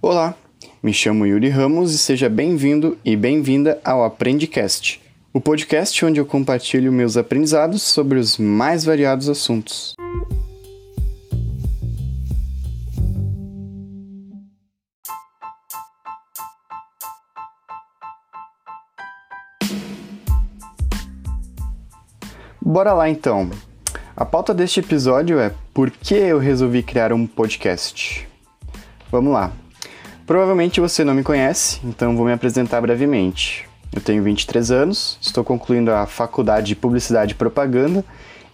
Olá, me chamo Yuri Ramos e seja bem-vindo e bem-vinda ao Aprendicast, o podcast onde eu compartilho meus aprendizados sobre os mais variados assuntos. Bora lá então. A pauta deste episódio é por que eu resolvi criar um podcast. Vamos lá. Provavelmente você não me conhece, então vou me apresentar brevemente. Eu tenho 23 anos, estou concluindo a faculdade de Publicidade e Propaganda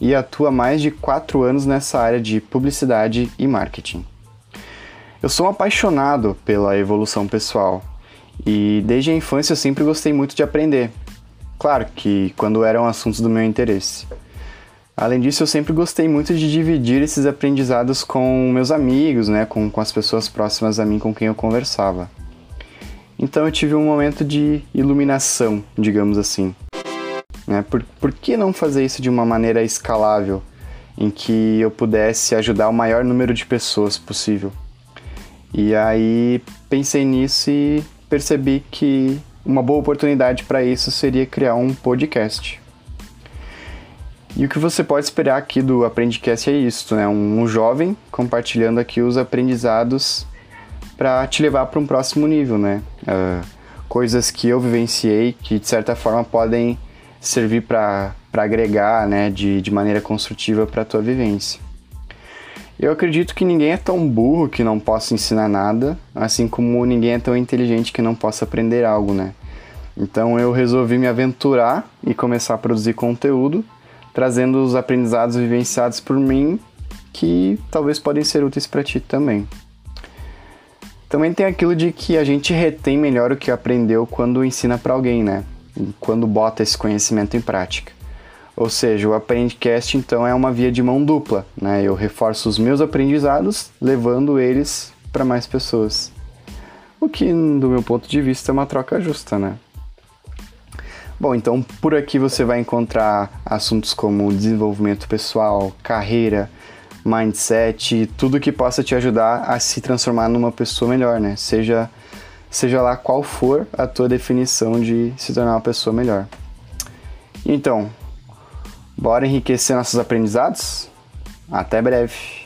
e atuo há mais de 4 anos nessa área de publicidade e marketing. Eu sou um apaixonado pela evolução pessoal e desde a infância eu sempre gostei muito de aprender. Claro que quando eram assuntos do meu interesse. Além disso, eu sempre gostei muito de dividir esses aprendizados com meus amigos, né, com, com as pessoas próximas a mim com quem eu conversava. Então eu tive um momento de iluminação, digamos assim. Né? Por, por que não fazer isso de uma maneira escalável, em que eu pudesse ajudar o maior número de pessoas possível? E aí pensei nisso e percebi que uma boa oportunidade para isso seria criar um podcast. E o que você pode esperar aqui do Aprendicast é isso, né? Um, jovem compartilhando aqui os aprendizados para te levar para um próximo nível, né? Uh, coisas que eu vivenciei que de certa forma podem servir para agregar, né, de, de maneira construtiva para a tua vivência. Eu acredito que ninguém é tão burro que não possa ensinar nada, assim como ninguém é tão inteligente que não possa aprender algo, né? Então eu resolvi me aventurar e começar a produzir conteúdo trazendo os aprendizados vivenciados por mim que talvez podem ser úteis para ti também. Também tem aquilo de que a gente retém melhor o que aprendeu quando ensina para alguém, né? Quando bota esse conhecimento em prática. Ou seja, o Aprendicast então é uma via de mão dupla, né? Eu reforço os meus aprendizados, levando eles para mais pessoas. O que, do meu ponto de vista, é uma troca justa, né? Bom, então por aqui você vai encontrar assuntos como desenvolvimento pessoal, carreira, mindset, tudo que possa te ajudar a se transformar numa pessoa melhor, né? Seja, seja lá qual for a tua definição de se tornar uma pessoa melhor. Então, bora enriquecer nossos aprendizados? Até breve!